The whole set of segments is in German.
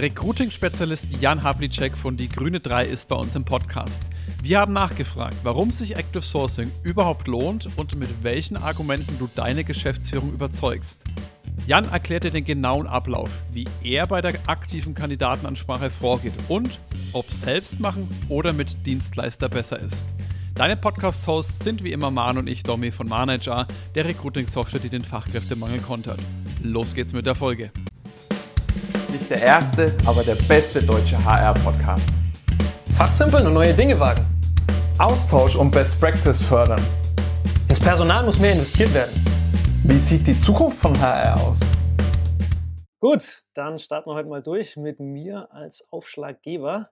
Recruiting-Spezialist Jan Havlicek von Die Grüne 3 ist bei uns im Podcast. Wir haben nachgefragt, warum sich Active Sourcing überhaupt lohnt und mit welchen Argumenten du deine Geschäftsführung überzeugst. Jan erklärte den genauen Ablauf, wie er bei der aktiven Kandidatenansprache vorgeht und ob selbst machen oder mit Dienstleister besser ist. Deine Podcast-Hosts sind wie immer Man und ich, Domi von Manager, der Recruiting-Software, die den Fachkräftemangel kontert. Los geht's mit der Folge. Nicht der erste, aber der beste deutsche HR-Podcast. Fachsimpeln und neue Dinge wagen. Austausch und Best Practice fördern. Ins Personal muss mehr investiert werden. Wie sieht die Zukunft von HR aus? Gut, dann starten wir heute mal durch mit mir als Aufschlaggeber.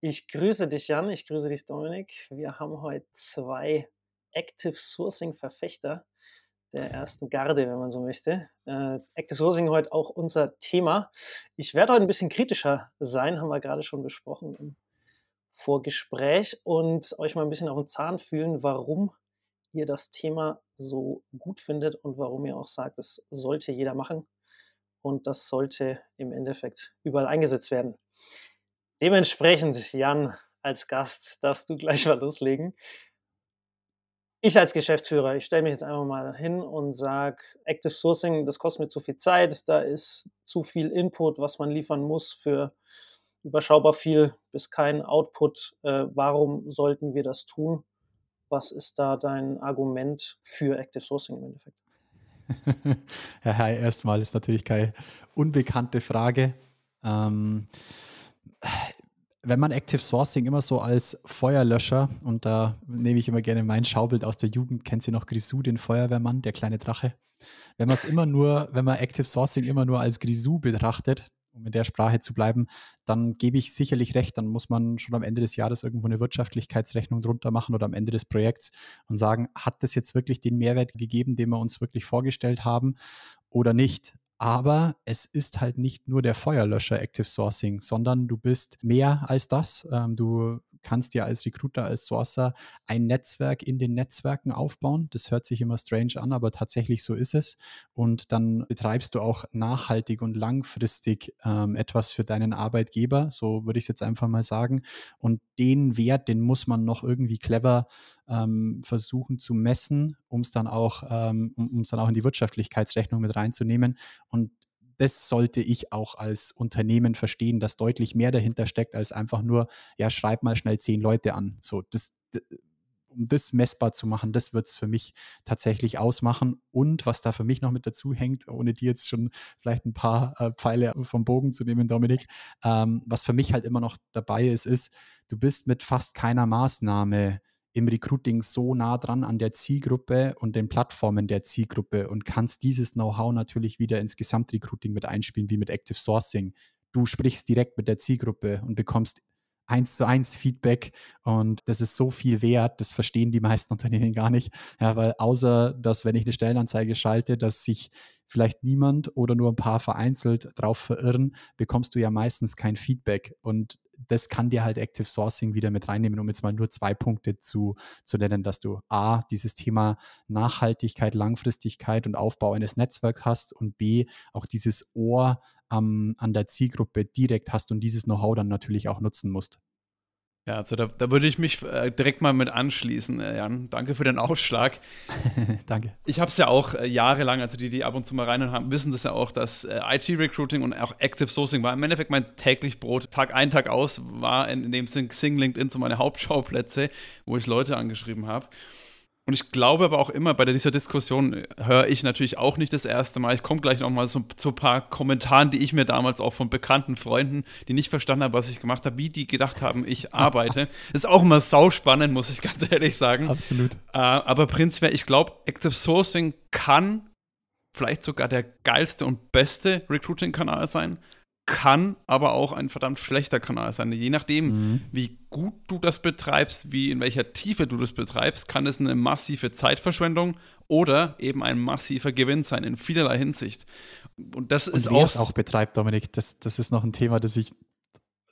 Ich grüße dich, Jan. Ich grüße dich, Dominik. Wir haben heute zwei Active Sourcing Verfechter der ersten Garde, wenn man so möchte. Äh, Active Sourcing heute auch unser Thema. Ich werde heute ein bisschen kritischer sein, haben wir gerade schon besprochen im Vorgespräch und euch mal ein bisschen auf den Zahn fühlen, warum ihr das Thema so gut findet und warum ihr auch sagt, das sollte jeder machen und das sollte im Endeffekt überall eingesetzt werden. Dementsprechend, Jan, als Gast darfst du gleich mal loslegen. Ich als Geschäftsführer, ich stelle mich jetzt einfach mal hin und sage, Active Sourcing, das kostet mir zu viel Zeit, da ist zu viel Input, was man liefern muss für überschaubar viel bis kein Output. Äh, warum sollten wir das tun? Was ist da dein Argument für Active Sourcing im Endeffekt? ja, hi, erstmal ist natürlich keine unbekannte Frage. Ähm, wenn man Active Sourcing immer so als Feuerlöscher, und da nehme ich immer gerne mein Schaubild aus der Jugend, kennt sie noch Grisou, den Feuerwehrmann, der kleine Drache. Wenn man es immer nur, wenn man Active Sourcing immer nur als Grisou betrachtet, um in der Sprache zu bleiben, dann gebe ich sicherlich recht. Dann muss man schon am Ende des Jahres irgendwo eine Wirtschaftlichkeitsrechnung drunter machen oder am Ende des Projekts und sagen, hat das jetzt wirklich den Mehrwert gegeben, den wir uns wirklich vorgestellt haben oder nicht? Aber es ist halt nicht nur der Feuerlöscher Active Sourcing, sondern du bist mehr als das. Ähm, du kannst dir als Recruiter, als Sourcer ein Netzwerk in den Netzwerken aufbauen. Das hört sich immer strange an, aber tatsächlich so ist es. Und dann betreibst du auch nachhaltig und langfristig ähm, etwas für deinen Arbeitgeber. So würde ich es jetzt einfach mal sagen. Und den Wert, den muss man noch irgendwie clever ähm, versuchen zu messen, um es dann auch, ähm, um es dann auch in die Wirtschaftlichkeitsrechnung mit reinzunehmen. Und das sollte ich auch als Unternehmen verstehen, dass deutlich mehr dahinter steckt, als einfach nur, ja, schreib mal schnell zehn Leute an. So, das, um das messbar zu machen, das wird es für mich tatsächlich ausmachen. Und was da für mich noch mit dazu hängt, ohne dir jetzt schon vielleicht ein paar äh, Pfeile vom Bogen zu nehmen, Dominik, ähm, was für mich halt immer noch dabei ist, ist, du bist mit fast keiner Maßnahme im Recruiting so nah dran an der Zielgruppe und den Plattformen der Zielgruppe und kannst dieses Know-how natürlich wieder ins Gesamtrecruiting mit einspielen, wie mit Active Sourcing. Du sprichst direkt mit der Zielgruppe und bekommst eins zu eins Feedback und das ist so viel wert, das verstehen die meisten Unternehmen gar nicht. Ja, weil außer, dass wenn ich eine Stellenanzeige schalte, dass sich vielleicht niemand oder nur ein paar vereinzelt drauf verirren, bekommst du ja meistens kein Feedback und das kann dir halt Active Sourcing wieder mit reinnehmen, um jetzt mal nur zwei Punkte zu, zu nennen, dass du A, dieses Thema Nachhaltigkeit, Langfristigkeit und Aufbau eines Netzwerks hast und B, auch dieses Ohr ähm, an der Zielgruppe direkt hast und dieses Know-how dann natürlich auch nutzen musst. Ja, also da, da würde ich mich äh, direkt mal mit anschließen, äh, Jan. Danke für den Aufschlag. Danke. Ich habe es ja auch äh, jahrelang, also die, die ab und zu mal rein haben, wissen das ja auch, dass äh, IT-Recruiting und auch Active Sourcing war im Endeffekt mein täglich Brot. Tag ein, Tag aus war in, in dem Sinn Xing, LinkedIn so meine Hauptschauplätze, wo ich Leute angeschrieben habe. Und ich glaube aber auch immer, bei dieser Diskussion höre ich natürlich auch nicht das erste Mal. Ich komme gleich noch mal so, zu ein paar Kommentaren, die ich mir damals auch von bekannten Freunden, die nicht verstanden haben, was ich gemacht habe, wie die gedacht haben, ich arbeite. ist auch immer sauspannend, muss ich ganz ehrlich sagen. Absolut. Äh, aber prinzipiell, ich glaube, Active Sourcing kann vielleicht sogar der geilste und beste Recruiting-Kanal sein kann aber auch ein verdammt schlechter Kanal sein. Je nachdem, mhm. wie gut du das betreibst, wie in welcher Tiefe du das betreibst, kann es eine massive Zeitverschwendung oder eben ein massiver Gewinn sein in vielerlei Hinsicht. Und das Und ist auch, auch betreibt, Dominik, das, das ist noch ein Thema, das ich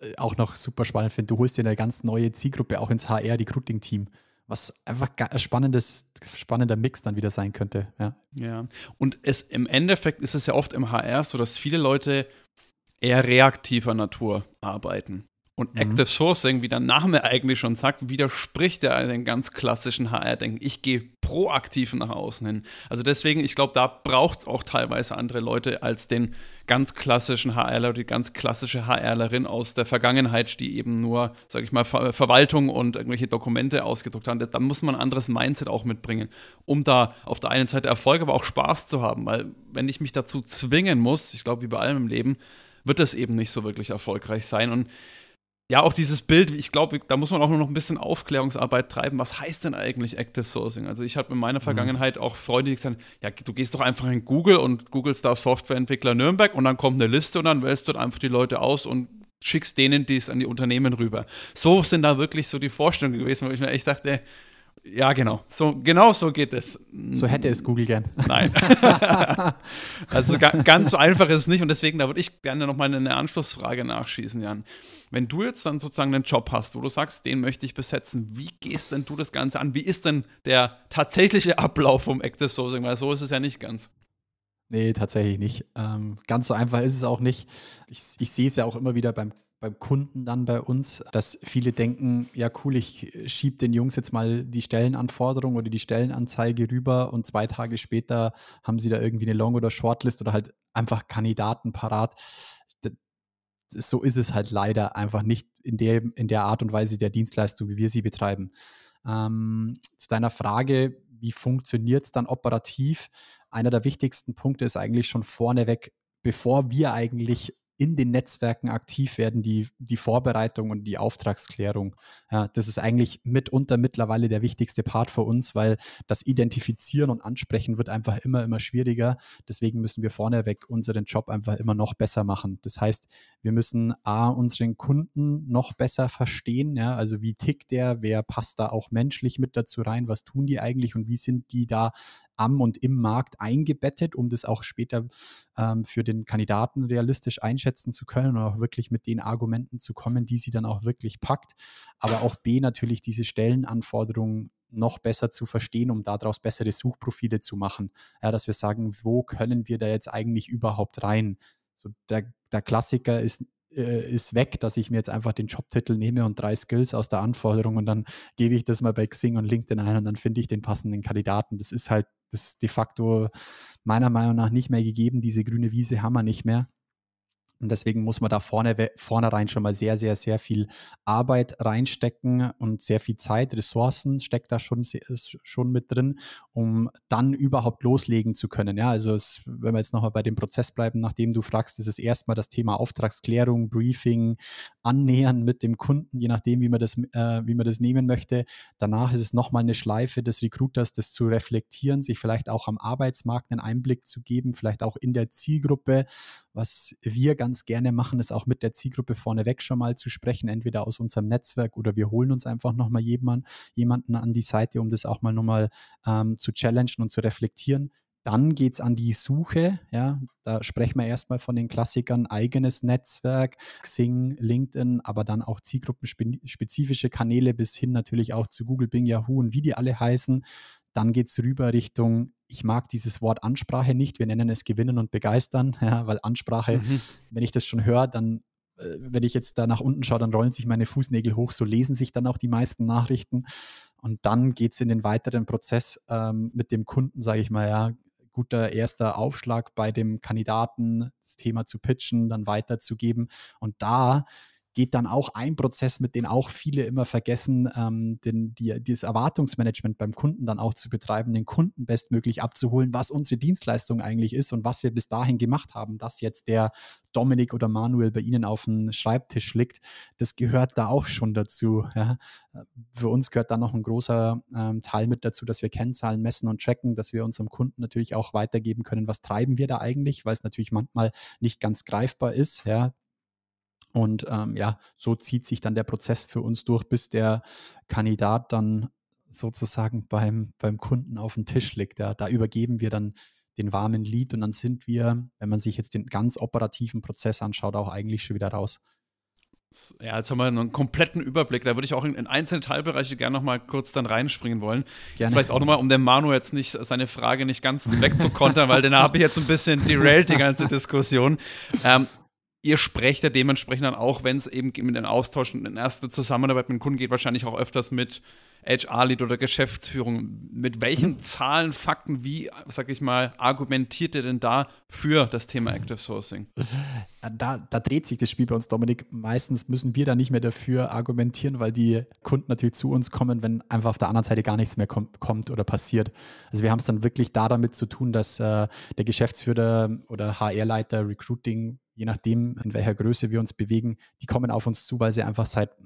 äh, auch noch super spannend finde. Du holst dir eine ganz neue Zielgruppe auch ins HR-Recruiting-Team was einfach ein spannendes, spannender Mix dann wieder sein könnte. Ja. ja. Und es im Endeffekt ist es ja oft im HR so, dass viele Leute eher reaktiver Natur arbeiten. Und mhm. Active Sourcing, wie der Name eigentlich schon sagt, widerspricht ja den ganz klassischen HR-Denken. Ich gehe proaktiv nach außen hin. Also deswegen, ich glaube, da braucht es auch teilweise andere Leute als den ganz klassischen HRler, die ganz klassische HRlerin aus der Vergangenheit, die eben nur, sage ich mal, Ver Verwaltung und irgendwelche Dokumente ausgedruckt haben. Da muss man ein anderes Mindset auch mitbringen, um da auf der einen Seite Erfolg, aber auch Spaß zu haben. Weil wenn ich mich dazu zwingen muss, ich glaube, wie bei allem im Leben, wird das eben nicht so wirklich erfolgreich sein. Und ja, auch dieses Bild, ich glaube, da muss man auch nur noch ein bisschen Aufklärungsarbeit treiben. Was heißt denn eigentlich Active Sourcing? Also ich habe in meiner mhm. Vergangenheit auch Freunde, die gesagt ja, du gehst doch einfach in Google und googelst da Softwareentwickler Nürnberg und dann kommt eine Liste und dann wählst du einfach die Leute aus und schickst denen dies an die Unternehmen rüber. So sind da wirklich so die Vorstellungen gewesen, wo ich mir echt dachte, ja, genau. So, genau so geht es. So hätte es Google gern. Nein. also ganz so einfach ist es nicht und deswegen, da würde ich gerne nochmal eine Anschlussfrage nachschießen, Jan. Wenn du jetzt dann sozusagen einen Job hast, wo du sagst, den möchte ich besetzen, wie gehst denn du das Ganze an? Wie ist denn der tatsächliche Ablauf vom Active Sourcing? Weil so ist es ja nicht ganz. Nee, tatsächlich nicht. Ähm, ganz so einfach ist es auch nicht. Ich, ich sehe es ja auch immer wieder beim beim Kunden dann bei uns, dass viele denken, ja cool, ich schiebe den Jungs jetzt mal die Stellenanforderung oder die Stellenanzeige rüber und zwei Tage später haben sie da irgendwie eine Long- oder Shortlist oder halt einfach Kandidaten parat. So ist es halt leider einfach nicht in der, in der Art und Weise der Dienstleistung, wie wir sie betreiben. Ähm, zu deiner Frage, wie funktioniert es dann operativ? Einer der wichtigsten Punkte ist eigentlich schon vorneweg, bevor wir eigentlich in den Netzwerken aktiv werden, die, die Vorbereitung und die Auftragsklärung. Ja, das ist eigentlich mitunter mittlerweile der wichtigste Part für uns, weil das Identifizieren und Ansprechen wird einfach immer, immer schwieriger. Deswegen müssen wir vorneweg unseren Job einfach immer noch besser machen. Das heißt, wir müssen A, unseren Kunden noch besser verstehen, ja, also wie tickt der, wer passt da auch menschlich mit dazu rein, was tun die eigentlich und wie sind die da am und im Markt eingebettet, um das auch später ähm, für den Kandidaten realistisch einschätzen zu können und auch wirklich mit den Argumenten zu kommen, die sie dann auch wirklich packt. Aber auch B natürlich diese Stellenanforderungen noch besser zu verstehen, um daraus bessere Suchprofile zu machen. Ja, dass wir sagen, wo können wir da jetzt eigentlich überhaupt rein? So der, der Klassiker ist äh, ist weg, dass ich mir jetzt einfach den Jobtitel nehme und drei Skills aus der Anforderung und dann gebe ich das mal bei Xing und LinkedIn ein und dann finde ich den passenden Kandidaten. Das ist halt das ist de facto meiner Meinung nach nicht mehr gegeben. Diese grüne Wiese haben wir nicht mehr. Und deswegen muss man da vorne, vornherein schon mal sehr, sehr, sehr viel Arbeit reinstecken und sehr viel Zeit, Ressourcen steckt da schon, schon mit drin, um dann überhaupt loslegen zu können. Ja, also es, wenn wir jetzt nochmal bei dem Prozess bleiben, nachdem du fragst, ist es erstmal das Thema Auftragsklärung, Briefing, Annähern mit dem Kunden, je nachdem, wie man das, äh, wie man das nehmen möchte. Danach ist es nochmal eine Schleife des Recruiters, das zu reflektieren, sich vielleicht auch am Arbeitsmarkt einen Einblick zu geben, vielleicht auch in der Zielgruppe, was wir ganz gerne machen, ist auch mit der Zielgruppe vorneweg schon mal zu sprechen, entweder aus unserem Netzwerk oder wir holen uns einfach nochmal jemanden, jemanden an die Seite, um das auch mal nochmal ähm, zu challengen und zu reflektieren. Dann geht es an die Suche. Ja, da sprechen wir erstmal von den Klassikern eigenes Netzwerk, Xing, LinkedIn, aber dann auch zielgruppenspezifische Kanäle bis hin natürlich auch zu Google, Bing, Yahoo und wie die alle heißen. Dann geht es rüber Richtung, ich mag dieses Wort Ansprache nicht. Wir nennen es Gewinnen und Begeistern, ja, weil Ansprache, mhm. wenn ich das schon höre, dann, äh, wenn ich jetzt da nach unten schaue, dann rollen sich meine Fußnägel hoch. So lesen sich dann auch die meisten Nachrichten. Und dann geht es in den weiteren Prozess ähm, mit dem Kunden, sage ich mal, ja, guter erster Aufschlag bei dem Kandidaten, das Thema zu pitchen, dann weiterzugeben. Und da geht dann auch ein Prozess, mit dem auch viele immer vergessen, ähm, den, die, dieses Erwartungsmanagement beim Kunden dann auch zu betreiben, den Kunden bestmöglich abzuholen, was unsere Dienstleistung eigentlich ist und was wir bis dahin gemacht haben, dass jetzt der Dominik oder Manuel bei Ihnen auf dem Schreibtisch liegt, das gehört da auch schon dazu. Ja. Für uns gehört da noch ein großer ähm, Teil mit dazu, dass wir Kennzahlen messen und tracken, dass wir unserem Kunden natürlich auch weitergeben können, was treiben wir da eigentlich, weil es natürlich manchmal nicht ganz greifbar ist. Ja. Und ähm, ja, so zieht sich dann der Prozess für uns durch, bis der Kandidat dann sozusagen beim, beim Kunden auf dem Tisch liegt. Ja. Da übergeben wir dann den warmen Lied und dann sind wir, wenn man sich jetzt den ganz operativen Prozess anschaut, auch eigentlich schon wieder raus. Ja, jetzt haben wir einen kompletten Überblick. Da würde ich auch in, in einzelne Teilbereiche gerne noch mal kurz dann reinspringen wollen. Vielleicht auch noch mal, um dem Manu jetzt nicht seine Frage nicht ganz wegzukontern, weil den habe ich jetzt ein bisschen derailed, die ganze Diskussion. Ähm, ihr sprecht ja dementsprechend dann auch, wenn es eben mit den Austausch und in erste Zusammenarbeit mit dem Kunden geht, wahrscheinlich auch öfters mit HR-Lead oder Geschäftsführung. Mit welchen mhm. Zahlen, Fakten, wie, sag ich mal, argumentiert ihr denn da für das Thema Active Sourcing? Da, da dreht sich das Spiel bei uns, Dominik. Meistens müssen wir da nicht mehr dafür argumentieren, weil die Kunden natürlich zu uns kommen, wenn einfach auf der anderen Seite gar nichts mehr kommt, kommt oder passiert. Also wir haben es dann wirklich da damit zu tun, dass äh, der Geschäftsführer oder HR-Leiter, Recruiting, je nachdem, in welcher Größe wir uns bewegen, die kommen auf uns zu, weil sie einfach seit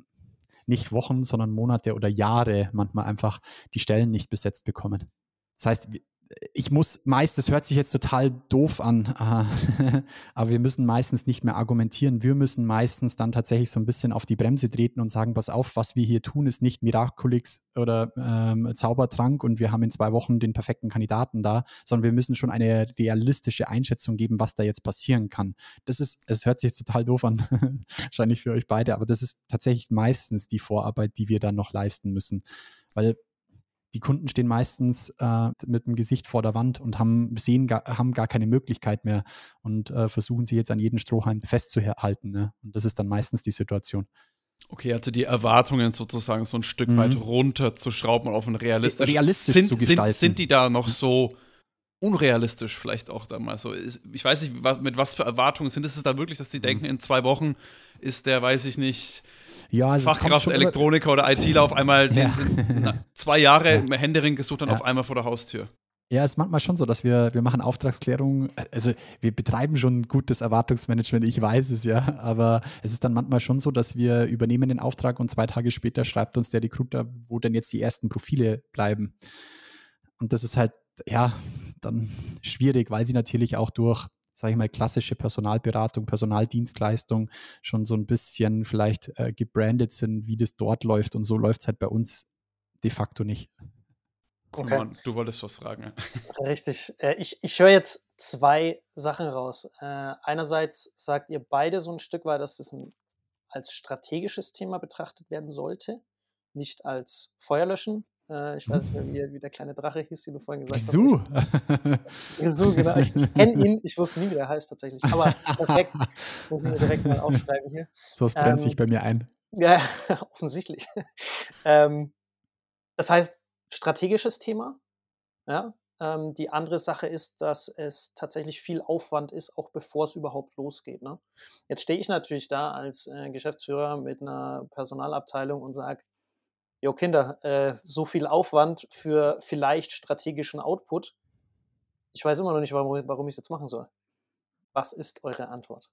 nicht Wochen, sondern Monate oder Jahre manchmal einfach die Stellen nicht besetzt bekommen. Das heißt, ich muss meist, das hört sich jetzt total doof an, aber wir müssen meistens nicht mehr argumentieren. Wir müssen meistens dann tatsächlich so ein bisschen auf die Bremse treten und sagen, pass auf, was wir hier tun, ist nicht Miraculix oder ähm, Zaubertrank und wir haben in zwei Wochen den perfekten Kandidaten da, sondern wir müssen schon eine realistische Einschätzung geben, was da jetzt passieren kann. Das ist, es hört sich jetzt total doof an, wahrscheinlich für euch beide, aber das ist tatsächlich meistens die Vorarbeit, die wir dann noch leisten müssen. Weil die Kunden stehen meistens äh, mit dem Gesicht vor der Wand und haben, sehen gar, haben gar keine Möglichkeit mehr und äh, versuchen sie jetzt an jeden Strohhalm festzuhalten. Ne? Und das ist dann meistens die Situation. Okay, also die Erwartungen sozusagen so ein Stück mhm. weit runterzuschrauben und auf ein realistisches realistisch sind, zu gestalten. Sind, sind die da noch so unrealistisch vielleicht auch da mal so? Ich weiß nicht, mit was für Erwartungen sind es da wirklich, dass die mhm. denken, in zwei Wochen ist der, weiß ich nicht, ja, also Fachkraft, Elektroniker oder ITler auf einmal ja. sind zwei Jahre ja. Händering gesucht und ja. auf einmal vor der Haustür. Ja, es ist manchmal schon so, dass wir, wir machen Auftragsklärung, also wir betreiben schon gutes Erwartungsmanagement, ich weiß es ja, aber es ist dann manchmal schon so, dass wir übernehmen den Auftrag und zwei Tage später schreibt uns der Recruiter, wo denn jetzt die ersten Profile bleiben. Und das ist halt, ja, dann schwierig, weil sie natürlich auch durch sage ich mal, klassische Personalberatung, Personaldienstleistung schon so ein bisschen vielleicht äh, gebrandet sind, wie das dort läuft. Und so läuft es halt bei uns de facto nicht. Okay. Du wolltest was fragen. Richtig. Äh, ich ich höre jetzt zwei Sachen raus. Äh, einerseits sagt ihr beide so ein Stück weit, dass das ein, als strategisches Thema betrachtet werden sollte, nicht als Feuerlöschen. Äh, ich weiß nicht mehr, wie, wie, der kleine Drache hieß, den du vorhin gesagt Gizou. hast. Gizou, genau. Ich, ich kenne ihn, ich wusste nie, wie der heißt tatsächlich. Aber perfekt, muss ich mir direkt mal aufschreiben hier. So brennt ähm, sich bei mir ein. Ja, offensichtlich. Ähm, das heißt, strategisches Thema. Ja, ähm, die andere Sache ist, dass es tatsächlich viel Aufwand ist, auch bevor es überhaupt losgeht. Ne? Jetzt stehe ich natürlich da als äh, Geschäftsführer mit einer Personalabteilung und sage, jo Kinder, äh, so viel Aufwand für vielleicht strategischen Output. Ich weiß immer noch nicht, warum, warum ich es jetzt machen soll. Was ist eure Antwort?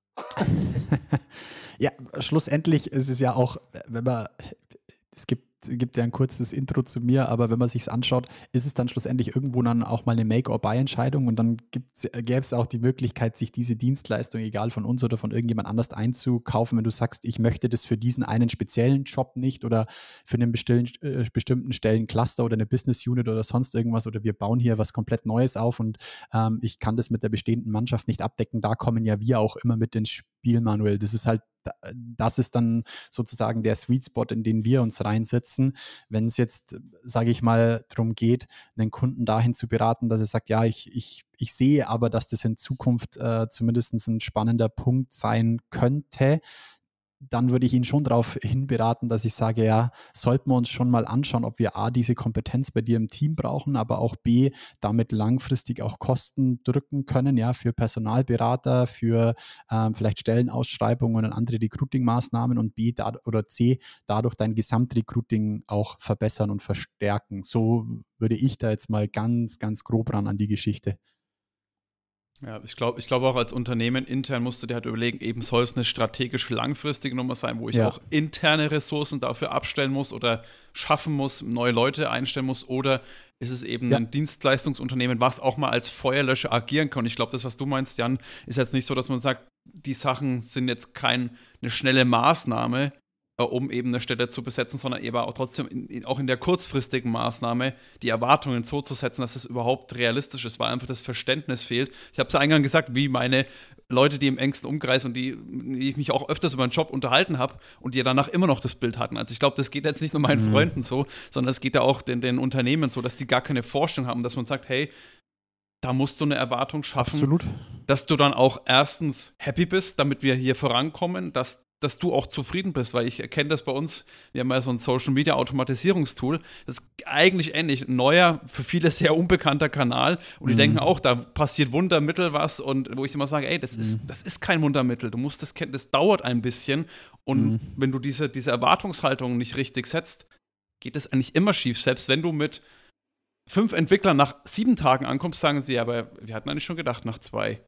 ja, schlussendlich ist es ja auch, wenn man, es gibt gibt ja ein kurzes Intro zu mir, aber wenn man sich es anschaut, ist es dann schlussendlich irgendwo dann auch mal eine Make-or-Buy-Entscheidung und dann gäbe es auch die Möglichkeit, sich diese Dienstleistung, egal von uns oder von irgendjemand anders einzukaufen, wenn du sagst, ich möchte das für diesen einen speziellen Job nicht oder für einen bestimmten, äh, bestimmten Stellencluster oder eine Business Unit oder sonst irgendwas oder wir bauen hier was komplett Neues auf und ähm, ich kann das mit der bestehenden Mannschaft nicht abdecken. Da kommen ja wir auch immer mit ins Spiel, Manuel. Das ist halt das ist dann sozusagen der Sweet Spot, in den wir uns reinsetzen. Wenn es jetzt, sage ich mal, darum geht, einen Kunden dahin zu beraten, dass er sagt, ja, ich, ich, ich sehe aber, dass das in Zukunft äh, zumindest ein spannender Punkt sein könnte, dann würde ich ihn schon darauf hinberaten, dass ich sage, ja, sollten wir uns schon mal anschauen, ob wir A, diese Kompetenz bei dir im Team brauchen, aber auch B, damit langfristig auch Kosten drücken können, ja, für Personalberater, für ähm, vielleicht Stellenausschreibungen und andere Recruiting-Maßnahmen und B oder C, dadurch dein Gesamtrecruiting auch verbessern und verstärken. So würde ich da jetzt mal ganz, ganz grob ran an die Geschichte. Ja, ich glaube ich glaub auch als Unternehmen intern musst du dir halt überlegen, eben soll es eine strategische langfristige Nummer sein, wo ich ja. auch interne Ressourcen dafür abstellen muss oder schaffen muss, neue Leute einstellen muss oder ist es eben ja. ein Dienstleistungsunternehmen, was auch mal als Feuerlöscher agieren kann. Und ich glaube, das, was du meinst, Jan, ist jetzt nicht so, dass man sagt, die Sachen sind jetzt keine schnelle Maßnahme, um eben eine Stelle zu besetzen, sondern eben auch trotzdem in, in, auch in der kurzfristigen Maßnahme die Erwartungen so zu setzen, dass es überhaupt realistisch ist, weil einfach das Verständnis fehlt. Ich habe es ja eingangs gesagt, wie meine Leute, die im engsten Umkreis und die, die ich mich auch öfters über einen Job unterhalten habe und die danach immer noch das Bild hatten. Also ich glaube, das geht jetzt nicht nur meinen mhm. Freunden so, sondern es geht ja auch den, den Unternehmen so, dass die gar keine Forschung haben, dass man sagt, hey, da musst du eine Erwartung schaffen, Absolut. dass du dann auch erstens happy bist, damit wir hier vorankommen, dass, dass du auch zufrieden bist, weil ich erkenne das bei uns, wir haben ja so ein Social Media Automatisierungstool, das ist eigentlich ähnlich, ein neuer, für viele sehr unbekannter Kanal und die Mhm. denken auch, da passiert Wundermittel was und wo ich immer sage, ey, das, Mhm. ist, das ist kein Wundermittel, du musst das kennen, das dauert ein bisschen und Mhm. wenn du diese, diese Erwartungshaltung nicht richtig setzt, geht es eigentlich immer schief, selbst wenn du mit fünf Entwicklern nach sieben Tagen ankommst, sagen sie, aber wir hatten eigentlich schon gedacht nach zwei.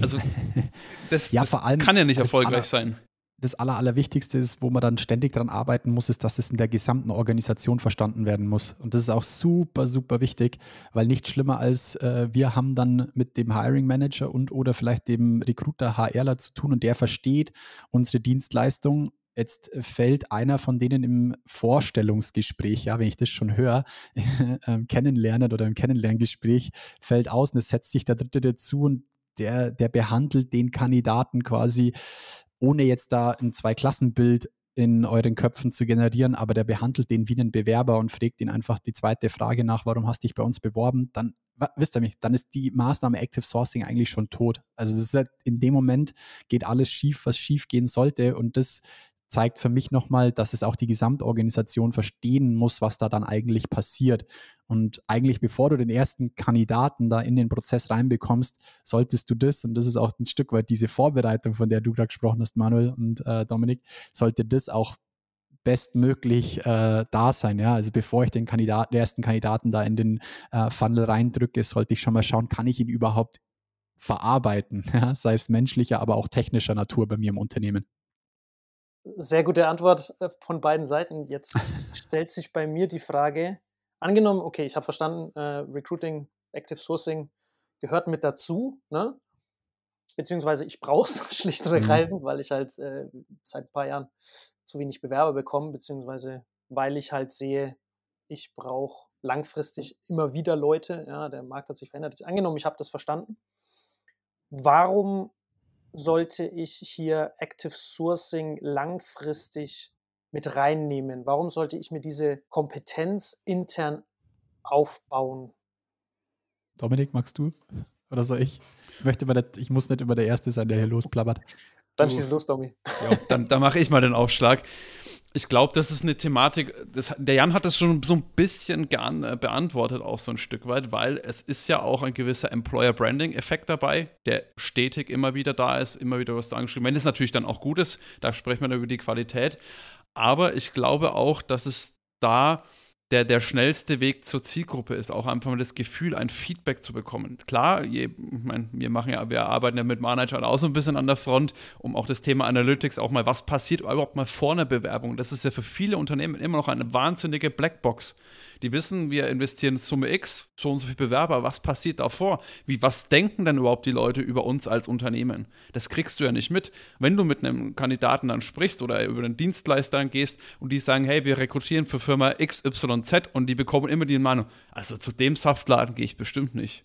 Also das, Ja, das allem kann ja nicht das erfolgreich aller- sein. Das Aller, Allerwichtigste ist, wo man dann ständig dran arbeiten muss, ist, dass es in der gesamten Organisation verstanden werden muss. Und das ist auch super, super wichtig, weil nichts schlimmer als äh, wir haben dann mit dem Hiring Manager und oder vielleicht dem Recruiter HRler zu tun und der versteht unsere Dienstleistung. Jetzt fällt einer von denen im Vorstellungsgespräch, ja, wenn ich das schon höre, ähm, kennenlernen oder im Kennenlerngespräch, fällt aus und es setzt sich der Dritte dazu und der, der behandelt den Kandidaten quasi ohne jetzt da ein Zwei-Klassen-Bild in euren Köpfen zu generieren, aber der behandelt den wie einen Bewerber und fragt ihn einfach die zweite Frage nach, warum hast du dich bei uns beworben, dann, wisst ihr mich, dann ist die Maßnahme Active Sourcing eigentlich schon tot. Also halt, in dem Moment geht alles schief, was schief gehen sollte und das zeigt für mich nochmal, dass es auch die Gesamtorganisation verstehen muss, was da dann eigentlich passiert. Und eigentlich, bevor du den ersten Kandidaten da in den Prozess reinbekommst, solltest du das, und das ist auch ein Stück weit diese Vorbereitung, von der du gerade gesprochen hast, Manuel und äh, Dominik, sollte das auch bestmöglich äh, da sein. Ja? Also bevor ich den Kandidaten, den ersten Kandidaten da in den äh, Funnel reindrücke, sollte ich schon mal schauen, kann ich ihn überhaupt verarbeiten, ja? sei es menschlicher, aber auch technischer Natur bei mir im Unternehmen. Sehr gute Antwort äh, von beiden Seiten. Jetzt stellt sich bei mir die Frage, angenommen, okay, ich habe verstanden, äh, Recruiting, Active Sourcing gehört mit dazu, ne? beziehungsweise ich brauche es schlicht und Mhm. ergreifend, weil ich halt äh, seit ein paar Jahren zu wenig Bewerber bekomme, beziehungsweise weil ich halt sehe, ich brauche langfristig immer wieder Leute, ja, der Markt hat sich verändert. Angenommen, ich habe das verstanden. Warum sollte ich hier Active Sourcing langfristig mit reinnehmen? Warum sollte ich mir diese Kompetenz intern aufbauen? Dominik, magst du? Oder soll ich? Ich möchte mal nicht, ich muss nicht immer der Erste sein, der hier losplappert. Dann schieß los, Domi. Ja, dann, dann mache ich mal den Aufschlag. Ich glaube, das ist eine Thematik, das, der Jan hat das schon so ein bisschen gean, äh, beantwortet, auch so ein Stück weit, weil es ist ja auch ein gewisser Employer-Branding-Effekt dabei, der stetig immer wieder da ist, immer wieder was da angeschrieben. Wenn es natürlich dann auch gut ist, da sprechen wir dann über die Qualität. Aber ich glaube auch, dass es da der, der schnellste Weg zur Zielgruppe ist, auch einfach mal das Gefühl, ein Feedback zu bekommen. Klar, je, ich mein, wir machen ja, wir arbeiten ja mit Managern auch so ein bisschen an der Front, um auch das Thema Analytics, auch mal, was passiert überhaupt mal vor einer Bewerbung. Das ist ja für viele Unternehmen immer noch eine wahnsinnige Blackbox. Die wissen, wir investieren Summe X, so und so viele Bewerber, was passiert davor? Wie, was denken denn überhaupt die Leute über uns als Unternehmen? Das kriegst du ja nicht mit. Wenn du mit einem Kandidaten dann sprichst oder über einen Dienstleister dann gehst und die sagen, hey, wir rekrutieren für Firma XYZ und die bekommen immer die Meinung, also zu dem Saftladen gehe ich bestimmt nicht.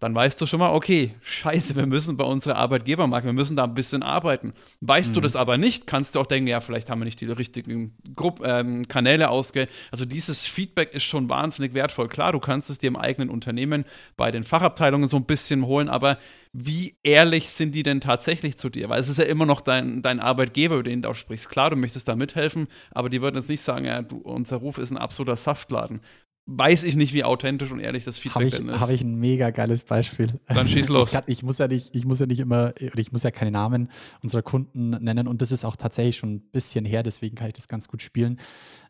Dann weißt du schon mal, okay, scheiße, wir müssen bei unserer Arbeitgebermarke, wir müssen da ein bisschen arbeiten. Weißt du das aber nicht, kannst du auch denken, ja, vielleicht haben wir nicht die richtigen Grupp ähm, Kanäle ausge. Also dieses Feedback ist schon wahnsinnig wertvoll. Klar, du kannst es dir im eigenen Unternehmen bei den Fachabteilungen so ein bisschen holen, aber wie ehrlich sind die denn tatsächlich zu dir? Weil es ist ja immer noch dein, dein Arbeitgeber, über den du auch sprichst. Klar, du möchtest da mithelfen, aber die würden jetzt nicht sagen, ja, du, unser Ruf ist ein absoluter Saftladen. Weiß ich nicht, wie authentisch und ehrlich das Feedback Habe ich, ist. hab ich ein mega geiles Beispiel. Dann schieß los. Ich, kann, ich, muss ja nicht, ich muss ja nicht immer, oder ich muss ja keine Namen unserer Kunden nennen und das ist auch tatsächlich schon ein bisschen her, deswegen kann ich das ganz gut spielen.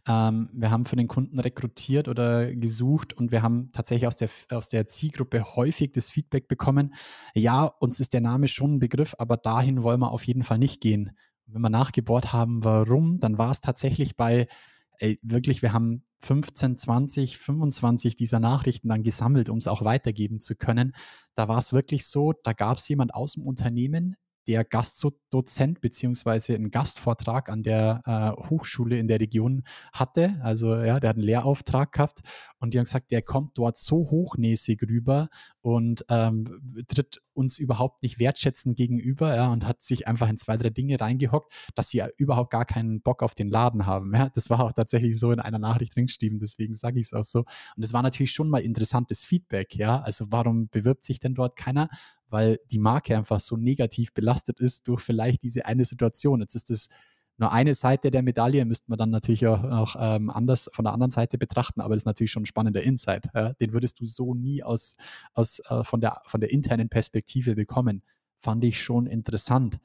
Ähm, wir haben für den Kunden rekrutiert oder gesucht und wir haben tatsächlich aus der, aus der Zielgruppe häufig das Feedback bekommen, ja, uns ist der Name schon ein Begriff, aber dahin wollen wir auf jeden Fall nicht gehen. Wenn wir nachgebohrt haben, warum, dann war es tatsächlich bei ey, wirklich, wir haben 15, 20, 25 dieser Nachrichten dann gesammelt, um es auch weitergeben zu können. Da war es wirklich so, da gab es jemand aus dem Unternehmen, der Gastdozent beziehungsweise einen Gastvortrag an der äh, Hochschule in der Region hatte. Also ja, der hat einen Lehrauftrag gehabt und die haben gesagt, der kommt dort so hochnäsig rüber und ähm, tritt uns überhaupt nicht wertschätzend gegenüber ja, und hat sich einfach in zwei, drei Dinge reingehockt, dass sie ja überhaupt gar keinen Bock auf den Laden haben. Ja. Das war auch tatsächlich so in einer Nachricht dringeschrieben, deswegen sage ich es auch so. Und es war natürlich schon mal interessantes Feedback, ja. Also warum bewirbt sich denn dort keiner? Weil die Marke einfach so negativ belastet ist durch vielleicht diese eine Situation. Jetzt ist es nur eine Seite der Medaille müsste man dann natürlich auch, auch ähm, anders von der anderen Seite betrachten, aber das ist natürlich schon ein spannender Insight. Ja? Den würdest du so nie aus, aus äh, von, der, von der internen Perspektive bekommen. Fand ich schon interessant.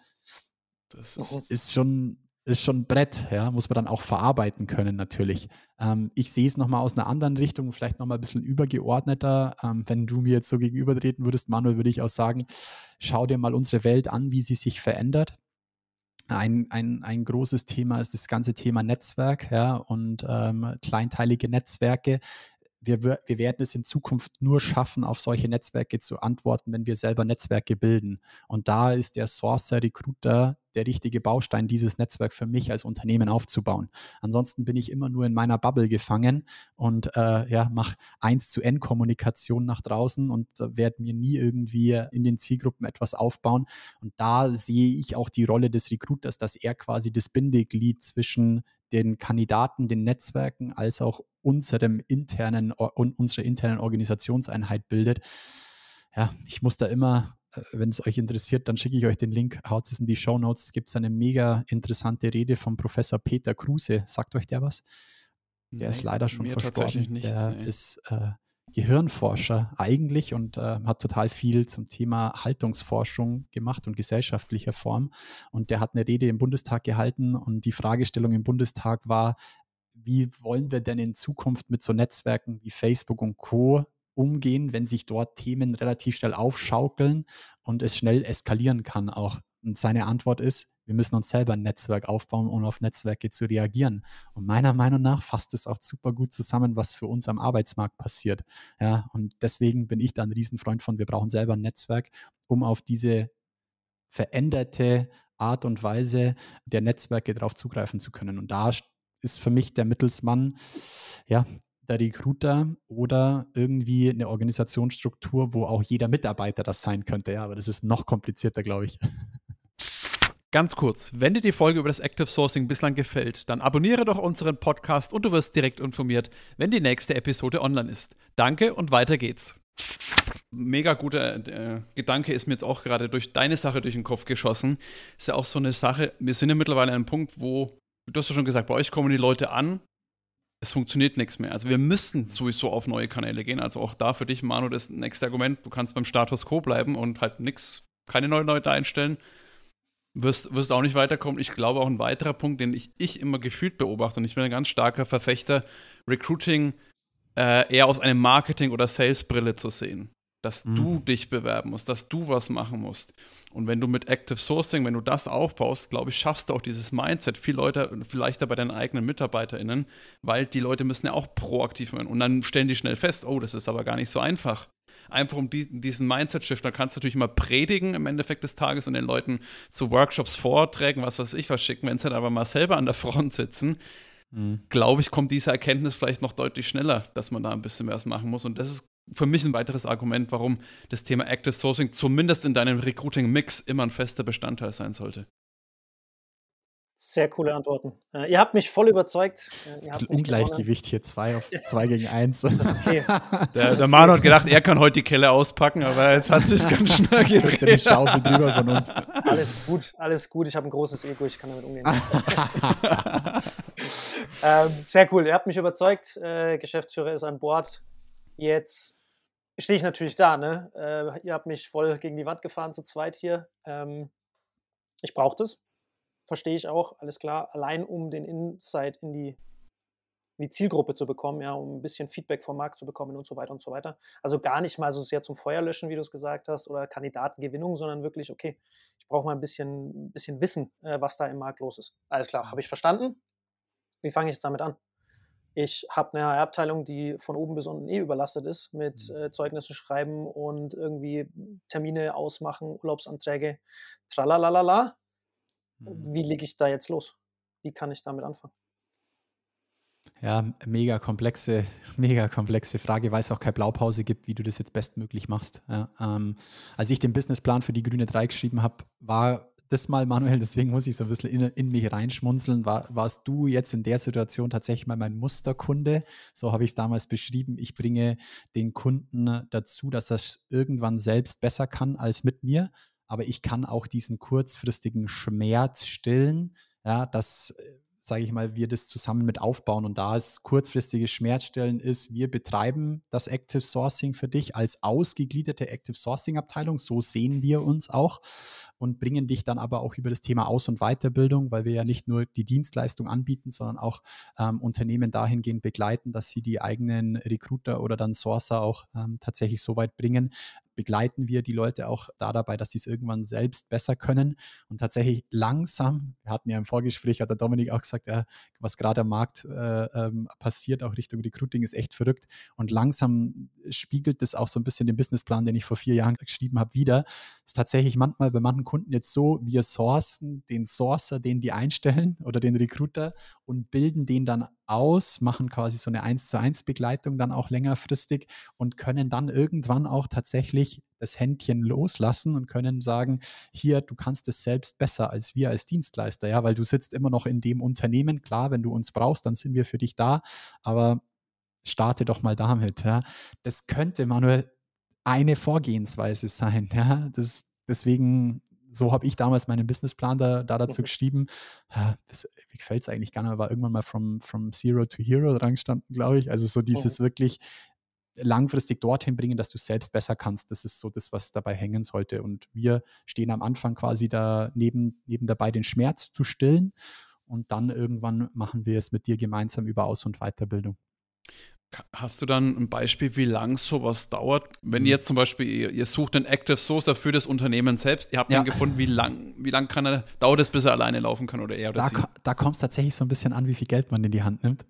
Das ist, ist schon ist schon ein Brett, ja, muss man dann auch verarbeiten können natürlich. Ähm, ich sehe es nochmal aus einer anderen Richtung, vielleicht nochmal ein bisschen übergeordneter. Ähm, wenn du mir jetzt so gegenübertreten würdest, Manuel, würde ich auch sagen, schau dir mal unsere Welt an, wie sie sich verändert. Ein, ein, ein großes Thema ist das ganze Thema Netzwerk ja, und ähm, kleinteilige Netzwerke. Wir, wir werden es in Zukunft nur schaffen, auf solche Netzwerke zu antworten, wenn wir selber Netzwerke bilden. Und da ist der Sourcer Recruiter der richtige Baustein, dieses Netzwerk für mich als Unternehmen aufzubauen. Ansonsten bin ich immer nur in meiner Bubble gefangen und äh, ja, mache eins zu N Kommunikation nach draußen und äh, werde mir nie irgendwie in den Zielgruppen etwas aufbauen. Und da sehe ich auch die Rolle des Recruiters, dass er quasi das Bindeglied zwischen den Kandidaten, den Netzwerken, als auch unserem internen und unserer internen Organisationseinheit bildet. Ja, ich muss da immer äh, wenn es euch interessiert, dann schicke ich euch den Link, haut es in die Show Notes. Es gibt eine mega interessante Rede vom Professor Peter Kruse. Sagt euch der was? Der nee, ist leider schon verstorben. Nichts, der nee. ist äh, Gehirnforscher eigentlich und äh, hat total viel zum Thema Haltungsforschung gemacht und gesellschaftlicher Form. Und der hat eine Rede im Bundestag gehalten und die Fragestellung im Bundestag war, wie wollen wir denn in Zukunft mit so Netzwerken wie Facebook und Co umgehen, wenn sich dort Themen relativ schnell aufschaukeln und es schnell eskalieren kann auch. Und seine Antwort ist, wir müssen uns selber ein Netzwerk aufbauen, um auf Netzwerke zu reagieren. Und meiner Meinung nach fasst es auch super gut zusammen, was für uns am Arbeitsmarkt passiert. Ja, und deswegen bin ich da ein Riesenfreund von, wir brauchen selber ein Netzwerk, um auf diese veränderte Art und Weise der Netzwerke darauf zugreifen zu können. Und da ist für mich der Mittelsmann, ja, der Recruiter oder irgendwie eine Organisationsstruktur, wo auch jeder Mitarbeiter das sein könnte. Ja, aber das ist noch komplizierter, glaube ich. Ganz kurz, wenn dir die Folge über das Active Sourcing bislang gefällt, dann abonniere doch unseren Podcast und du wirst direkt informiert, wenn die nächste Episode online ist. Danke und weiter geht's. Mega guter äh, Gedanke ist mir jetzt auch gerade durch deine Sache durch den Kopf geschossen. Ist ja auch so eine Sache, wir sind ja mittlerweile an einem Punkt, wo, du hast ja schon gesagt, bei euch kommen die Leute an es funktioniert nichts mehr. Also wir müssen sowieso auf neue Kanäle gehen. Also auch da für dich, Manu, das nächste Argument, du kannst beim Status quo bleiben und halt nichts, keine neuen Leute einstellen. Wirst, wirst auch nicht weiterkommen. Ich glaube auch ein weiterer Punkt, den ich, ich immer gefühlt beobachte, und ich bin ein ganz starker Verfechter, Recruiting äh, eher aus einem Marketing- oder Sales-Brille zu sehen dass mhm. du dich bewerben musst, dass du was machen musst. Und wenn du mit Active Sourcing, wenn du das aufbaust, glaube ich, schaffst du auch dieses Mindset viel Leute, vielleicht bei deinen eigenen MitarbeiterInnen, weil die Leute müssen ja auch proaktiv werden. Und dann stellen die schnell fest, oh, das ist aber gar nicht so einfach. Einfach um diesen, diesen Mindset-Shift, da kannst du natürlich immer predigen im Endeffekt des Tages und den Leuten zu Workshops, Vorträgen, was weiß ich was schicken, wenn sie dann aber mal selber an der Front sitzen, mhm. glaube ich, kommt diese Erkenntnis vielleicht noch deutlich schneller, dass man da ein bisschen mehr machen muss. Und das ist für mich ein weiteres Argument, warum das Thema Active Sourcing zumindest in deinem Recruiting-Mix immer ein fester Bestandteil sein sollte. Sehr coole Antworten. Äh, ihr habt mich voll überzeugt. Äh, ein Ungleichgewicht hier, zwei auf zwei gegen eins. Okay. Der, der Manu hat gedacht, er kann heute die Kelle auspacken, aber jetzt hat es ganz schnell gedreht. Eine Schaufel drüber von uns. Alles gut, alles gut. Ich habe ein großes Ego, ich kann damit umgehen. ähm, sehr cool. Ihr habt mich überzeugt. Äh, Geschäftsführer ist an Bord. Jetzt stehe ich natürlich da, ne? Äh, ihr habt mich voll gegen die Wand gefahren zu zweit hier. Ähm, ich brauche das. Verstehe ich auch, alles klar. Allein um den Insight in die, in die Zielgruppe zu bekommen, ja, um ein bisschen Feedback vom Markt zu bekommen und so weiter und so weiter. Also gar nicht mal so sehr zum Feuerlöschen, wie du es gesagt hast, oder Kandidatengewinnung, sondern wirklich, okay, ich brauche mal ein bisschen, ein bisschen Wissen, äh, was da im Markt los ist. Alles klar, habe ich verstanden. Wie fange ich jetzt damit an? Ich habe eine HR-Abteilung, die von oben bis unten eh überlastet ist mit mhm. äh, Zeugnissen schreiben und irgendwie Termine ausmachen, Urlaubsanträge, tralalala. Mhm. Wie lege ich da jetzt los? Wie kann ich damit anfangen? Ja, mega komplexe, mega komplexe Frage, weil es auch keine Blaupause gibt, wie du das jetzt bestmöglich machst. Ja, ähm, als ich den Businessplan für die Grüne 3 geschrieben habe, war das mal, Manuel, deswegen muss ich so ein bisschen in, in mich reinschmunzeln. War, warst du jetzt in der Situation tatsächlich mal mein Musterkunde? So habe ich es damals beschrieben. Ich bringe den Kunden dazu, dass er es irgendwann selbst besser kann als mit mir. Aber ich kann auch diesen kurzfristigen Schmerz stillen, ja, dass sage ich mal, wir das zusammen mit aufbauen. Und da es kurzfristige Schmerzstellen ist, wir betreiben das Active Sourcing für dich als ausgegliederte Active Sourcing Abteilung. So sehen wir uns auch und bringen dich dann aber auch über das Thema Aus- und Weiterbildung, weil wir ja nicht nur die Dienstleistung anbieten, sondern auch ähm, Unternehmen dahingehend begleiten, dass sie die eigenen Recruiter oder dann Sourcer auch ähm, tatsächlich so weit bringen, begleiten wir die Leute auch da dabei, dass sie es irgendwann selbst besser können und tatsächlich langsam, wir hatten ja im Vorgespräch, hat der Dominik auch gesagt, ja, was gerade am Markt äh, ähm, passiert, auch Richtung Recruiting, ist echt verrückt und langsam spiegelt das auch so ein bisschen den Businessplan, den ich vor vier Jahren geschrieben habe, wieder. Ist tatsächlich manchmal bei manchen Kunden jetzt so, wir sourcen den Sourcer, den die einstellen oder den Recruiter und bilden den dann aus, machen quasi so eine 1 zu 1 Begleitung dann auch längerfristig und können dann irgendwann auch tatsächlich das Händchen loslassen und können sagen, hier, du kannst es selbst besser als wir als Dienstleister, ja, weil du sitzt immer noch in dem Unternehmen. Klar, wenn du uns brauchst, dann sind wir für dich da, aber starte doch mal damit, ja. Das könnte, Manuel, eine Vorgehensweise sein, ja. Das, deswegen so habe ich damals meinen Businessplan da, da dazu mhm. geschrieben. Ja, das, mir gefällt es eigentlich gar nicht, aber irgendwann mal from, from Zero to Hero dran gestanden, glaube ich. Also so dieses mhm. wirklich langfristig dorthin bringen, dass du selbst besser kannst. Das ist so das, was dabei hängen sollte. Und wir stehen am Anfang quasi da neben, neben dabei, den Schmerz zu stillen. Und dann irgendwann machen wir es mit dir gemeinsam über Aus- und Weiterbildung. Hast du dann ein Beispiel, wie lang sowas dauert? Wenn ihr mhm. jetzt zum Beispiel, ihr, ihr sucht einen Active Sourcer für das Unternehmen selbst, ihr habt ja. den gefunden, wie lang, wie lang kann er, dauert es, bis er alleine laufen kann oder er oder da, sie? Da kommt es tatsächlich so ein bisschen an, wie viel Geld man in die Hand nimmt.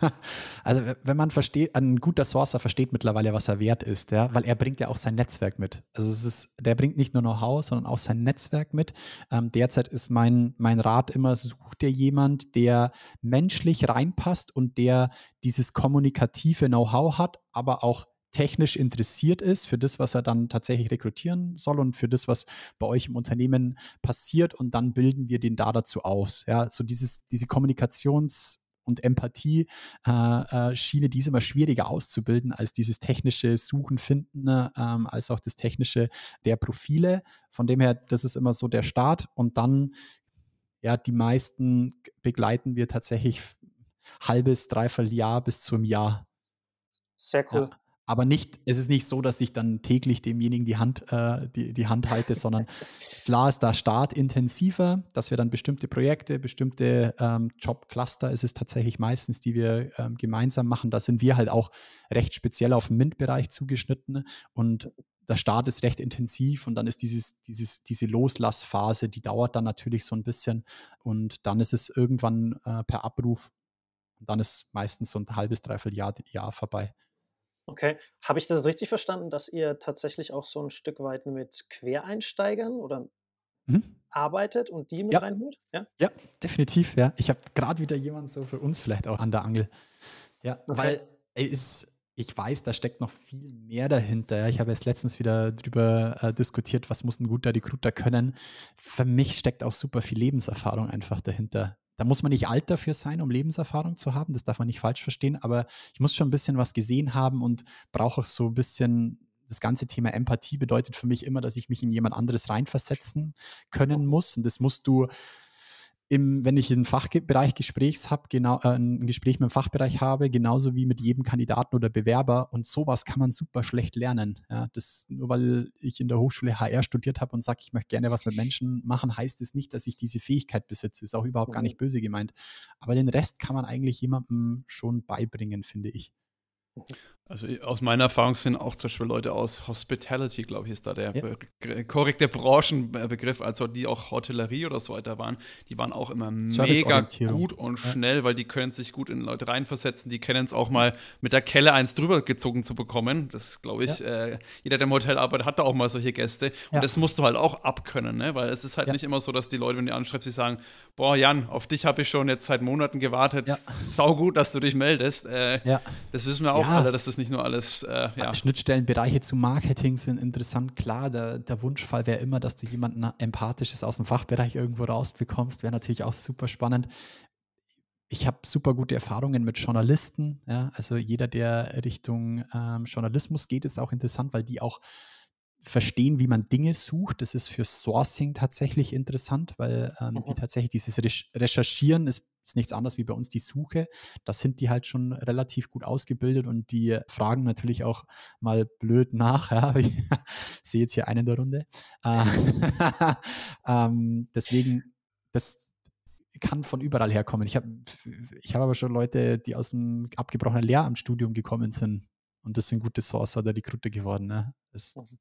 also wenn man versteht, ein guter Sourcer versteht mittlerweile, was er wert ist, ja, weil er bringt ja auch sein Netzwerk mit. Also es ist, der bringt nicht nur Know-how, sondern auch sein Netzwerk mit. Ähm, derzeit ist mein, mein Rat immer, such dir jemand, der menschlich reinpasst und der dieses kommunikative Know-how hat, aber auch technisch interessiert ist für das, was er dann tatsächlich rekrutieren soll und für das, was bei euch im Unternehmen passiert und dann bilden wir den da dazu aus. Ja, so dieses, diese Kommunikations- und Empathie-Schiene, äh, äh, die ist immer schwieriger auszubilden als dieses technische Suchen, Finden, ne, ähm, als auch das technische der Profile. Von dem her, das ist immer so der Start und dann, ja, die meisten begleiten wir tatsächlich halbes, dreiviertel Jahr bis zum Jahr. Sehr cool. Ja. Aber nicht, es ist nicht so, dass ich dann täglich demjenigen die Hand, äh, die, die Hand halte, sondern klar ist der Start intensiver, dass wir dann bestimmte Projekte, bestimmte ähm, Jobcluster ist es tatsächlich meistens, die wir ähm, gemeinsam machen. Da sind wir halt auch recht speziell auf den MINT-Bereich zugeschnitten und der Start ist recht intensiv und dann ist dieses, dieses, diese Loslassphase, die dauert dann natürlich so ein bisschen und dann ist es irgendwann äh, per Abruf und dann ist meistens so ein halbes, dreiviertel Jahr, Jahr vorbei. Okay. Habe ich das richtig verstanden, dass ihr tatsächlich auch so ein Stück weit mit Quereinsteigern oder mhm. arbeitet und die mit ja. reinholt? Ja? ja, definitiv, ja. Ich habe gerade wieder jemanden so für uns vielleicht auch an der Angel. Ja, okay. weil ist, ich weiß, da steckt noch viel mehr dahinter. Ich habe jetzt letztens wieder darüber äh, diskutiert, was muss ein guter Recruiter können. Für mich steckt auch super viel Lebenserfahrung einfach dahinter. Da muss man nicht alt dafür sein, um Lebenserfahrung zu haben. Das darf man nicht falsch verstehen. Aber ich muss schon ein bisschen was gesehen haben und brauche auch so ein bisschen das ganze Thema Empathie bedeutet für mich immer, dass ich mich in jemand anderes reinversetzen können muss. Und das musst du im, wenn ich einen Fachbereich Gesprächs habe, genau, äh, ein Gespräch mit dem Fachbereich habe, genauso wie mit jedem Kandidaten oder Bewerber. Und sowas kann man super schlecht lernen. Ja, das, nur weil ich in der Hochschule HR studiert habe und sage, ich möchte gerne was mit Menschen machen, heißt es nicht, dass ich diese Fähigkeit besitze. Ist auch überhaupt gar nicht mhm. böse gemeint. Aber den Rest kann man eigentlich jemandem schon beibringen, finde ich. Also aus meiner Erfahrung sind auch zum Beispiel Leute aus Hospitality, glaube ich, ist da der ja. korrekte Branchenbegriff, also die auch Hotellerie oder so weiter waren, die waren auch immer mega gut und ja. schnell, weil die können sich gut in Leute reinversetzen, die kennen es auch mal mit der Kelle eins drüber gezogen zu bekommen. Das glaube ich, ja. äh, jeder, der im Hotel arbeitet, hat da auch mal solche Gäste. Und das musst du halt auch abkönnen, ne? weil es ist halt nicht immer so, dass die Leute, wenn du anschreibst, sie sagen, boah, Jan, auf dich habe ich schon jetzt seit Monaten gewartet. Sau gut, dass du dich meldest. Äh, das wissen wir auch alle, dass das nicht nur alles. Äh, ja. Schnittstellenbereiche zu Marketing sind interessant. Klar, der, der Wunschfall wäre immer, dass du jemanden Empathisches aus dem Fachbereich irgendwo rausbekommst. Wäre natürlich auch super spannend. Ich habe super gute Erfahrungen mit Journalisten. Ja? Also jeder, der Richtung ähm, Journalismus geht, ist auch interessant, weil die auch verstehen, wie man Dinge sucht. Das ist für Sourcing tatsächlich interessant, weil ähm, mhm. die tatsächlich dieses Recherchieren ist ist nichts anderes wie bei uns die Suche. Da sind die halt schon relativ gut ausgebildet und die fragen natürlich auch mal blöd nach. Ja. Ich sehe jetzt hier einen in der Runde. Äh, ähm, deswegen, das kann von überall herkommen. Ich habe ich hab aber schon Leute, die aus dem abgebrochenen Lehramtsstudium gekommen sind und das sind gute Sourcer oder Rekrute geworden. Ne? Das, mhm.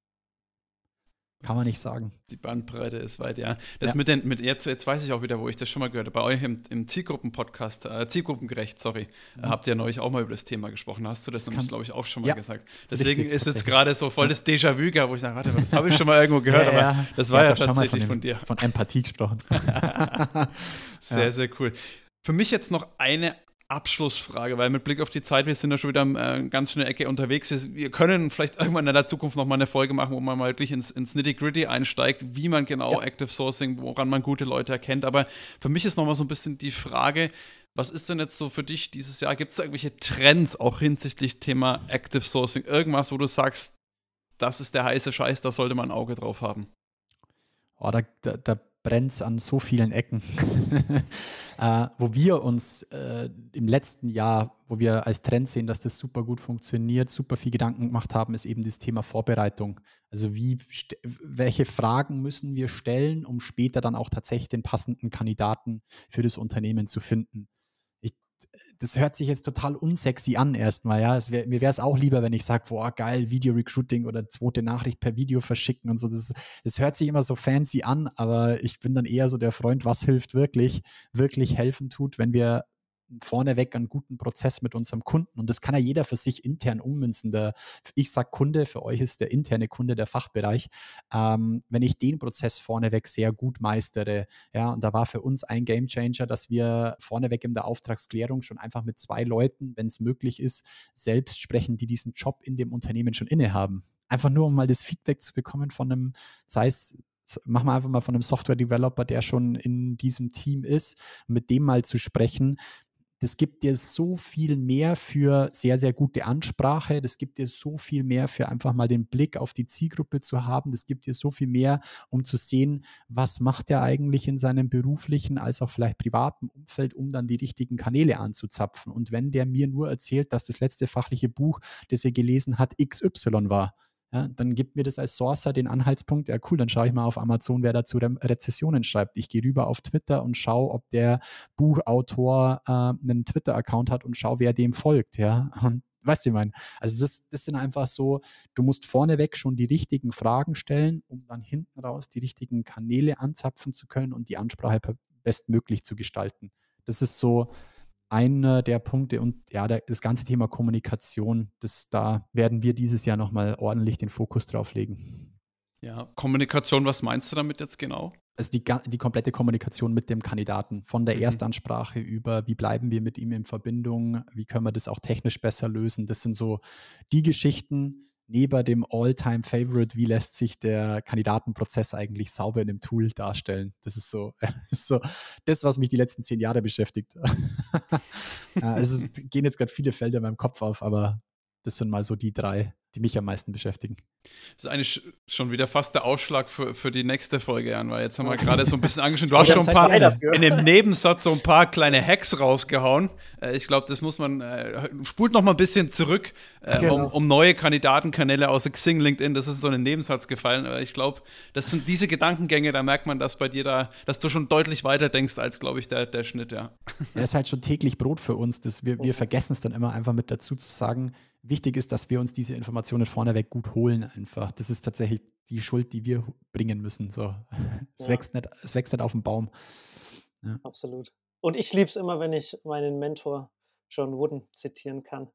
Kann man nicht sagen. Die Bandbreite ist weit, ja. Das ja. mit den, mit jetzt, jetzt weiß ich auch wieder, wo ich das schon mal gehört habe. Bei euch im, im Zielgruppen-Podcast, äh, Zielgruppengerecht, sorry, mhm. habt ihr neulich auch mal über das Thema gesprochen. Hast du das, das nämlich, glaube ich, auch schon mal ja. gesagt. Deswegen ist jetzt gerade so voll das Déjà-vu, wo ich sage, warte mal, das habe ich schon mal irgendwo gehört, ja, aber das war ja, tatsächlich von, dem, von, dir. Von Empathie gesprochen. sehr, sehr cool. Für mich jetzt noch eine Abschlussfrage, weil mit Blick auf die Zeit, wir sind ja schon wieder äh, ganz schnell Ecke unterwegs. Wir können vielleicht irgendwann in der Zukunft noch mal eine Folge machen, wo man mal wirklich ins, ins Nitty-Gritty einsteigt, wie man genau ja. Active Sourcing, woran man gute Leute erkennt. Aber für mich ist noch mal so ein bisschen die Frage, was ist denn jetzt so für dich dieses Jahr? Gibt es da irgendwelche Trends auch hinsichtlich Thema Active Sourcing? Irgendwas, wo du sagst, das ist der heiße Scheiß, da sollte man ein Auge drauf haben? Oh, da, da, da brennt es an so vielen Ecken. äh, wo wir uns äh, im letzten Jahr, wo wir als Trend sehen, dass das super gut funktioniert, super viel Gedanken gemacht haben, ist eben das Thema Vorbereitung. Also wie, welche Fragen müssen wir stellen, um später dann auch tatsächlich den passenden Kandidaten für das Unternehmen zu finden das hört sich jetzt total unsexy an erstmal, ja. Wär, mir wäre es auch lieber, wenn ich sage, boah, geil, Video-Recruiting oder zweite Nachricht per Video verschicken und so. Das, das hört sich immer so fancy an, aber ich bin dann eher so der Freund, was hilft wirklich, wirklich helfen tut, wenn wir vorneweg einen guten Prozess mit unserem Kunden. Und das kann ja jeder für sich intern ummünzen. Der, ich sage Kunde, für euch ist der interne Kunde der Fachbereich. Ähm, wenn ich den Prozess vorneweg sehr gut meistere, ja, und da war für uns ein Game Changer, dass wir vorneweg in der Auftragsklärung schon einfach mit zwei Leuten, wenn es möglich ist, selbst sprechen, die diesen Job in dem Unternehmen schon innehaben. Einfach nur, um mal das Feedback zu bekommen von einem, sei es machen wir einfach mal von einem Software-Developer, der schon in diesem Team ist, mit dem mal zu sprechen, das gibt dir so viel mehr für sehr, sehr gute Ansprache. Das gibt dir so viel mehr für einfach mal den Blick auf die Zielgruppe zu haben. Das gibt dir so viel mehr, um zu sehen, was macht er eigentlich in seinem beruflichen als auch vielleicht privaten Umfeld, um dann die richtigen Kanäle anzuzapfen. Und wenn der mir nur erzählt, dass das letzte fachliche Buch, das er gelesen hat, XY war, ja, dann gibt mir das als Sourcer den Anhaltspunkt, ja cool, dann schaue ich mal auf Amazon, wer dazu Re Rezessionen schreibt. Ich gehe rüber auf Twitter und schaue, ob der Buchautor äh, einen Twitter-Account hat und schaue, wer dem folgt, ja. Und weißt du, ich meine, also das, das sind einfach so, du musst vorneweg schon die richtigen Fragen stellen, um dann hinten raus die richtigen Kanäle anzapfen zu können und die Ansprache bestmöglich zu gestalten. Das ist so, einer der Punkte und ja, das ganze Thema Kommunikation, das, da werden wir dieses Jahr nochmal ordentlich den Fokus drauf legen. Ja, Kommunikation, was meinst du damit jetzt genau? Also die, die komplette Kommunikation mit dem Kandidaten, von der mhm. Erstansprache über, wie bleiben wir mit ihm in Verbindung, wie können wir das auch technisch besser lösen. Das sind so die Geschichten, neben dem All-Time-Favorite, wie lässt sich der Kandidatenprozess eigentlich sauber in dem Tool darstellen? Das ist so, ist so das, was mich die letzten zehn Jahre beschäftigt. ja, es ist, gehen jetzt gerade viele Felder in meinem Kopf auf, aber das sind mal so die drei die mich am meisten beschäftigen. Das ist eigentlich schon wieder fast der Aufschlag für, für die nächste Folge, Jan, weil jetzt haben wir gerade so ein bisschen angeschaut. Du hast schon ein paar, in dem Nebensatz so ein paar kleine Hacks rausgehauen. Äh, ich glaube, das muss man, äh, spult noch mal ein bisschen zurück, äh, genau. um, um, neue Kandidatenkanäle außer Xing, LinkedIn, das ist so ein Nebensatz gefallen. Aber ich glaube, das sind diese Gedankengänge, da merkt man, dass bei dir da, dass du schon deutlich weiter denkst als, glaube ich, der, der Schnitt, ja. Er ist halt schon täglich Brot für uns. Das wir, wir vergessen es dann immer einfach mit dazu zu sagen, wichtig ist, dass wir uns diese Informationen vorneweg gut holen einfach. Das ist tatsächlich die Schuld, die wir bringen müssen. So. Es, ja. wächst, nicht, es wächst nicht auf dem Baum. Ja. Absolut. Und ich liebe es immer, wenn ich meinen Mentor John Wooden zitieren kann.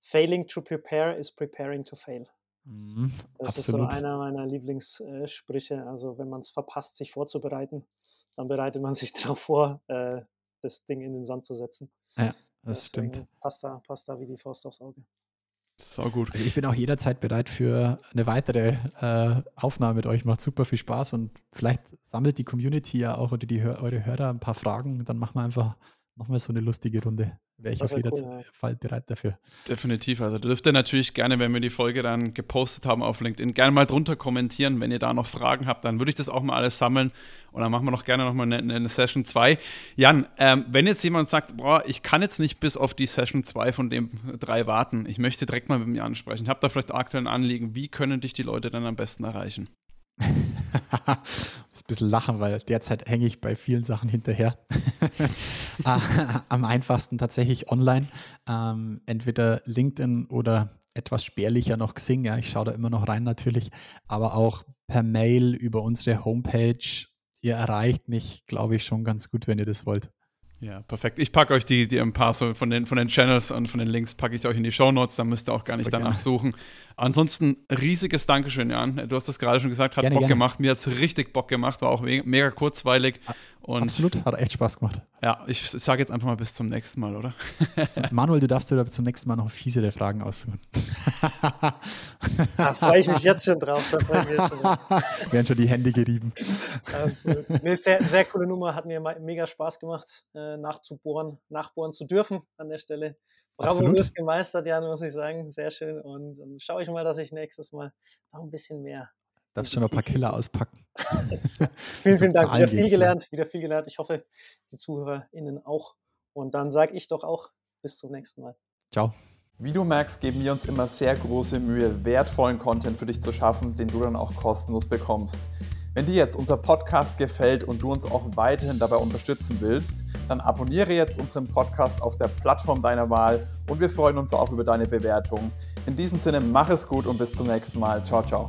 Failing to prepare is preparing to fail. Mhm, das absolut. ist so einer meiner Lieblingssprüche. Also wenn man es verpasst, sich vorzubereiten, dann bereitet man sich darauf vor, äh, das Ding in den Sand zu setzen. Ja, das Deswegen stimmt. Passt da, passt da wie die Faust aufs Auge. So gut. Also ich bin auch jederzeit bereit für eine weitere äh, Aufnahme mit euch. Macht super viel Spaß und vielleicht sammelt die Community ja auch oder die, eure Hörer ein paar Fragen. Dann machen wir einfach nochmal so eine lustige Runde. Wäre ich auf jeden cool, Fall bereit dafür. Definitiv. Also dürft ihr natürlich gerne, wenn wir die Folge dann gepostet haben auf LinkedIn, gerne mal drunter kommentieren. Wenn ihr da noch Fragen habt, dann würde ich das auch mal alles sammeln und dann machen wir noch gerne nochmal eine, eine Session 2. Jan, ähm, wenn jetzt jemand sagt, boah, ich kann jetzt nicht bis auf die Session 2 von dem drei warten, ich möchte direkt mal mit mir ansprechen, ich habe da vielleicht aktuell ein Anliegen, wie können dich die Leute dann am besten erreichen? ein bisschen lachen, weil derzeit hänge ich bei vielen Sachen hinterher. Ah, am einfachsten tatsächlich online. Ähm, entweder LinkedIn oder etwas spärlicher noch Xing. Ja, ich schaue da immer noch rein natürlich. Aber auch per Mail über unsere Homepage. Ihr erreicht mich, glaube ich, schon ganz gut, wenn ihr das wollt. Ja, perfekt. Ich packe euch die, die ein paar so von den, von den Channels und von den Links packe ich euch in die Show Notes, da müsst ihr auch gar nicht danach gerne. suchen. Ansonsten riesiges Dankeschön, Jan. Du hast das gerade schon gesagt, hat gerne, Bock gerne. gemacht. Mir hat es richtig Bock gemacht, war auch mega kurzweilig. Und Absolut, hat echt Spaß gemacht. Ja, ich sage jetzt einfach mal bis zum nächsten Mal, oder? Manuel, du darfst dir zum nächsten Mal noch fiesere Fragen aussuchen. da freue ich mich jetzt schon drauf. Da freue ich mich jetzt schon drauf. Werden schon die Hände gerieben. nee, sehr, sehr coole Nummer, hat mir mega Spaß gemacht, äh, nachzubohren, nachbohren zu dürfen an der Stelle. Bravo, du hast gemeistert, Jan, muss ich sagen. Sehr schön. Und dann schaue ich mal, dass ich nächstes Mal noch ein bisschen mehr. Darfst schon noch ein paar Killer auspacken. vielen, vielen Dank. Wieder viel gelernt, wieder viel gelernt. Ich hoffe, die ZuhörerInnen auch. Und dann sage ich doch auch bis zum nächsten Mal. Ciao. Wie du merkst, geben wir uns immer sehr große Mühe, wertvollen Content für dich zu schaffen, den du dann auch kostenlos bekommst. Wenn dir jetzt unser Podcast gefällt und du uns auch weiterhin dabei unterstützen willst, dann abonniere jetzt unseren Podcast auf der Plattform deiner Wahl und wir freuen uns auch über deine Bewertung. In diesem Sinne, mach es gut und bis zum nächsten Mal. Ciao, ciao.